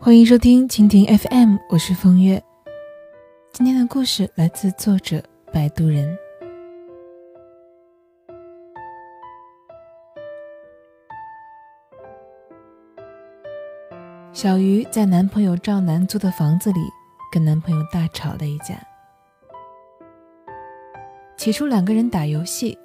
欢迎收听蜻蜓 FM，我是风月。今天的故事来自作者摆渡人。小鱼在男朋友赵楠租的房子里跟男朋友大吵了一架。起初两个人打游戏，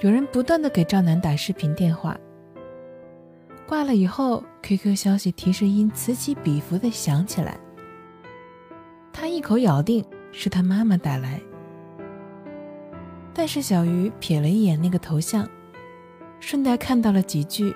有人不断的给赵楠打视频电话。挂了以后，QQ 消息提示音此起彼伏的响起来。他一口咬定是他妈妈打来，但是小鱼瞥了一眼那个头像，顺带看到了几句：“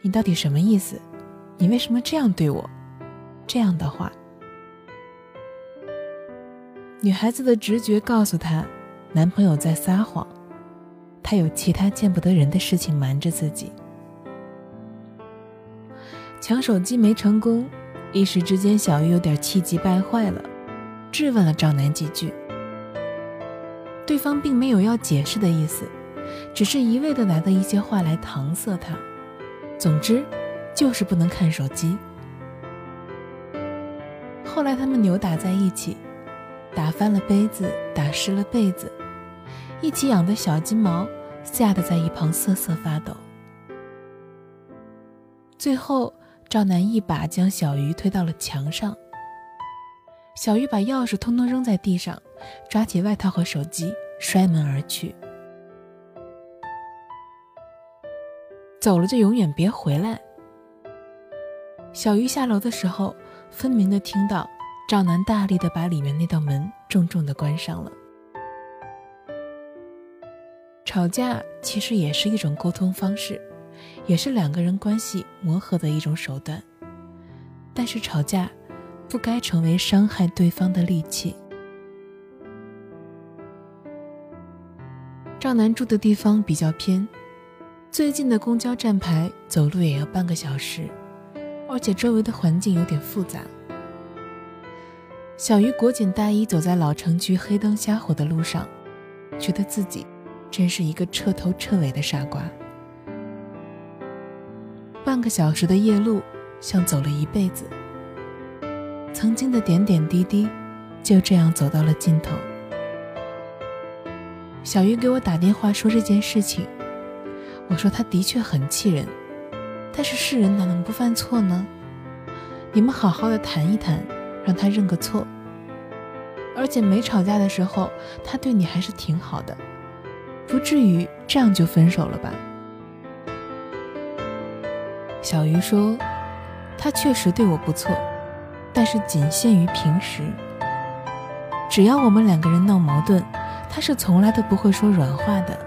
你到底什么意思？你为什么这样对我？”这样的话，女孩子的直觉告诉她，男朋友在撒谎，他有其他见不得人的事情瞒着自己。抢手机没成功，一时之间，小鱼有点气急败坏了，质问了赵楠几句。对方并没有要解释的意思，只是一味的拿的一些话来搪塞他。总之，就是不能看手机。后来他们扭打在一起，打翻了杯子，打湿了被子，一起养的小金毛吓得在一旁瑟瑟发抖。最后。赵楠一把将小鱼推到了墙上，小鱼把钥匙通通扔在地上，抓起外套和手机，摔门而去。走了就永远别回来。小鱼下楼的时候，分明的听到赵楠大力的把里面那道门重重的关上了。吵架其实也是一种沟通方式。也是两个人关系磨合的一种手段，但是吵架不该成为伤害对方的利器。赵楠住的地方比较偏，最近的公交站牌走路也要半个小时，而且周围的环境有点复杂。小鱼裹紧大衣走在老城区黑灯瞎火的路上，觉得自己真是一个彻头彻尾的傻瓜。半个小时的夜路，像走了一辈子。曾经的点点滴滴，就这样走到了尽头。小鱼给我打电话说这件事情，我说他的确很气人，但是世人哪能不犯错呢？你们好好的谈一谈，让他认个错。而且没吵架的时候，他对你还是挺好的，不至于这样就分手了吧？小鱼说：“他确实对我不错，但是仅限于平时。只要我们两个人闹矛盾，他是从来都不会说软话的。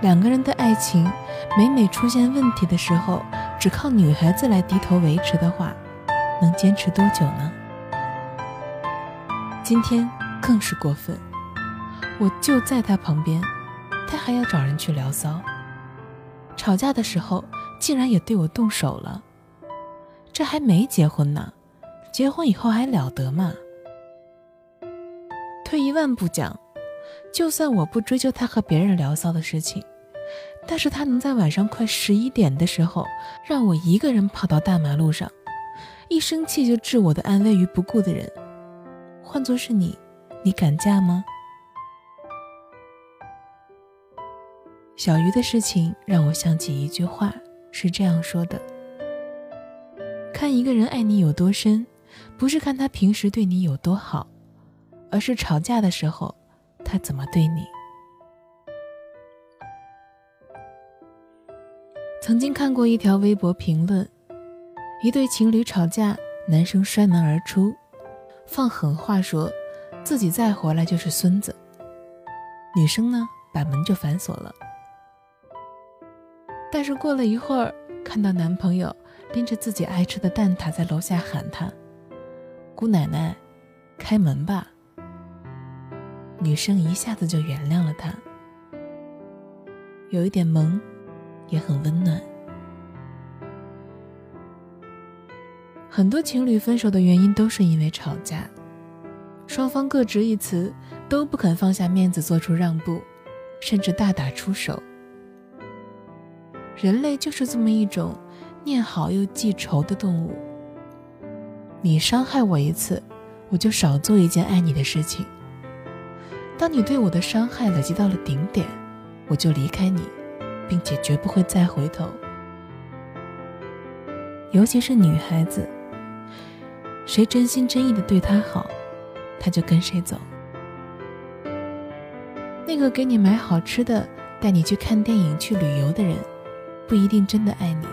两个人的爱情，每每出现问题的时候，只靠女孩子来低头维持的话，能坚持多久呢？今天更是过分，我就在他旁边，他还要找人去聊骚。吵架的时候。”竟然也对我动手了，这还没结婚呢，结婚以后还了得吗？退一万步讲，就算我不追究他和别人聊骚的事情，但是他能在晚上快十一点的时候让我一个人跑到大马路上，一生气就置我的安危于不顾的人，换作是你，你敢嫁吗？小鱼的事情让我想起一句话。是这样说的：看一个人爱你有多深，不是看他平时对你有多好，而是吵架的时候他怎么对你。曾经看过一条微博评论，一对情侣吵架，男生摔门而出，放狠话说自己再回来就是孙子，女生呢把门就反锁了。但是过了一会儿，看到男朋友拎着自己爱吃的蛋挞在楼下喊她：“姑奶奶，开门吧。”女生一下子就原谅了他，有一点萌，也很温暖。很多情侣分手的原因都是因为吵架，双方各执一词，都不肯放下面子做出让步，甚至大打出手。人类就是这么一种念好又记仇的动物，你伤害我一次，我就少做一件爱你的事情。当你对我的伤害累积到了顶点，我就离开你，并且绝不会再回头。尤其是女孩子，谁真心真意的对她好，她就跟谁走。那个给你买好吃的、带你去看电影、去旅游的人，不一定真的爱你。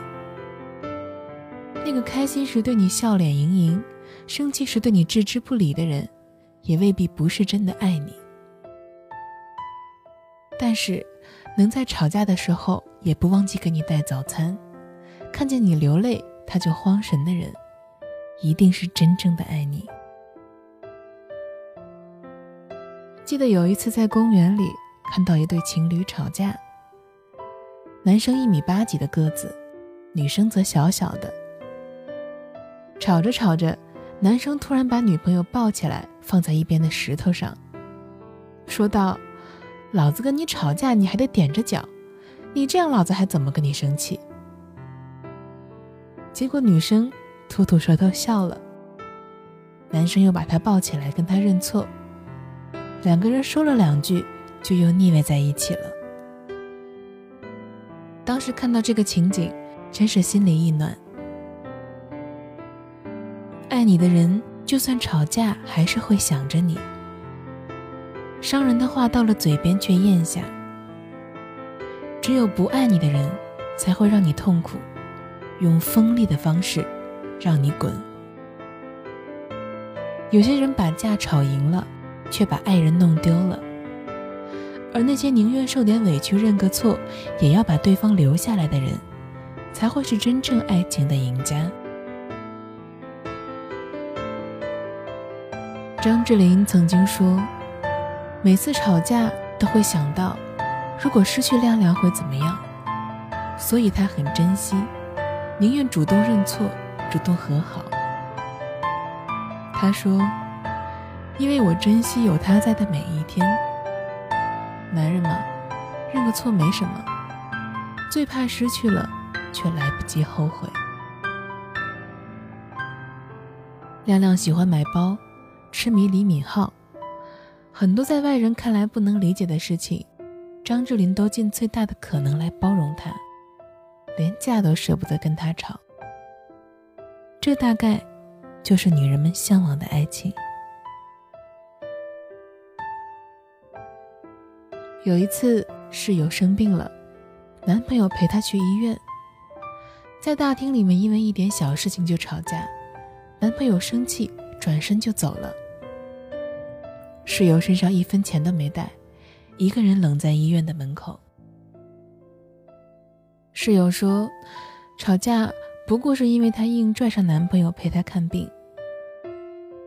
那个开心时对你笑脸盈盈，生气时对你置之不理的人，也未必不是真的爱你。但是，能在吵架的时候也不忘记给你带早餐，看见你流泪他就慌神的人，一定是真正的爱你。记得有一次在公园里看到一对情侣吵架，男生一米八几的个子，女生则小小的。吵着吵着，男生突然把女朋友抱起来放在一边的石头上，说道：“老子跟你吵架，你还得踮着脚，你这样老子还怎么跟你生气？”结果女生吐吐舌头笑了，男生又把她抱起来跟她认错。两个人说了两句，就又腻歪在一起了。当时看到这个情景，真是心里一暖。爱你的人，就算吵架，还是会想着你。伤人的话到了嘴边却咽下。只有不爱你的人，才会让你痛苦，用锋利的方式让你滚。有些人把架吵赢了。却把爱人弄丢了，而那些宁愿受点委屈、认个错，也要把对方留下来的人，才会是真正爱情的赢家。张智霖曾经说：“每次吵架都会想到，如果失去亮亮会怎么样，所以他很珍惜，宁愿主动认错，主动和好。”他说。因为我珍惜有他在的每一天。男人嘛，认个错没什么，最怕失去了，却来不及后悔。亮亮喜欢买包，痴迷李敏镐，很多在外人看来不能理解的事情，张智霖都尽最大的可能来包容他，连架都舍不得跟他吵。这大概就是女人们向往的爱情。有一次，室友生病了，男朋友陪她去医院。在大厅里面，因为一点小事情就吵架，男朋友生气，转身就走了。室友身上一分钱都没带，一个人冷在医院的门口。室友说，吵架不过是因为她硬拽上男朋友陪她看病。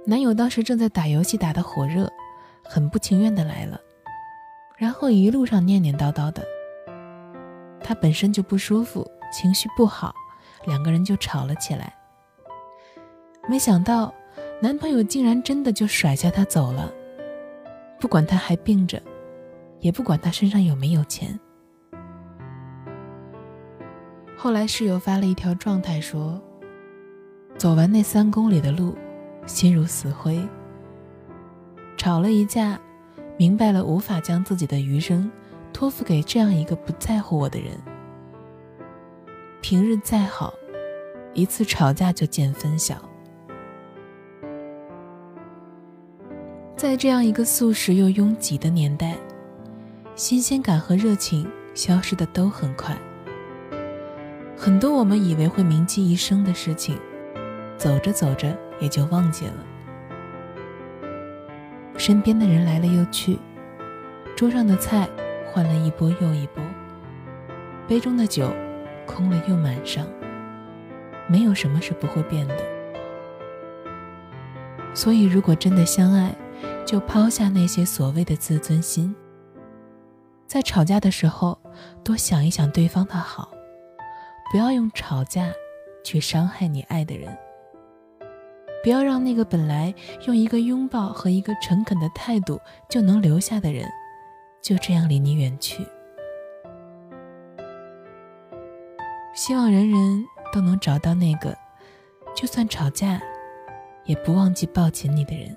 男友当时正在打游戏，打得火热，很不情愿的来了。然后一路上念念叨叨的，她本身就不舒服，情绪不好，两个人就吵了起来。没想到，男朋友竟然真的就甩下她走了，不管她还病着，也不管她身上有没有钱。后来室友发了一条状态说：“走完那三公里的路，心如死灰。吵了一架。”明白了，无法将自己的余生托付给这样一个不在乎我的人。平日再好，一次吵架就见分晓。在这样一个速食又拥挤的年代，新鲜感和热情消失的都很快。很多我们以为会铭记一生的事情，走着走着也就忘记了。身边的人来了又去，桌上的菜换了一波又一波，杯中的酒空了又满上。没有什么是不会变的。所以，如果真的相爱，就抛下那些所谓的自尊心，在吵架的时候多想一想对方的好，不要用吵架去伤害你爱的人。不要让那个本来用一个拥抱和一个诚恳的态度就能留下的人，就这样离你远去。希望人人都能找到那个，就算吵架，也不忘记抱紧你的人。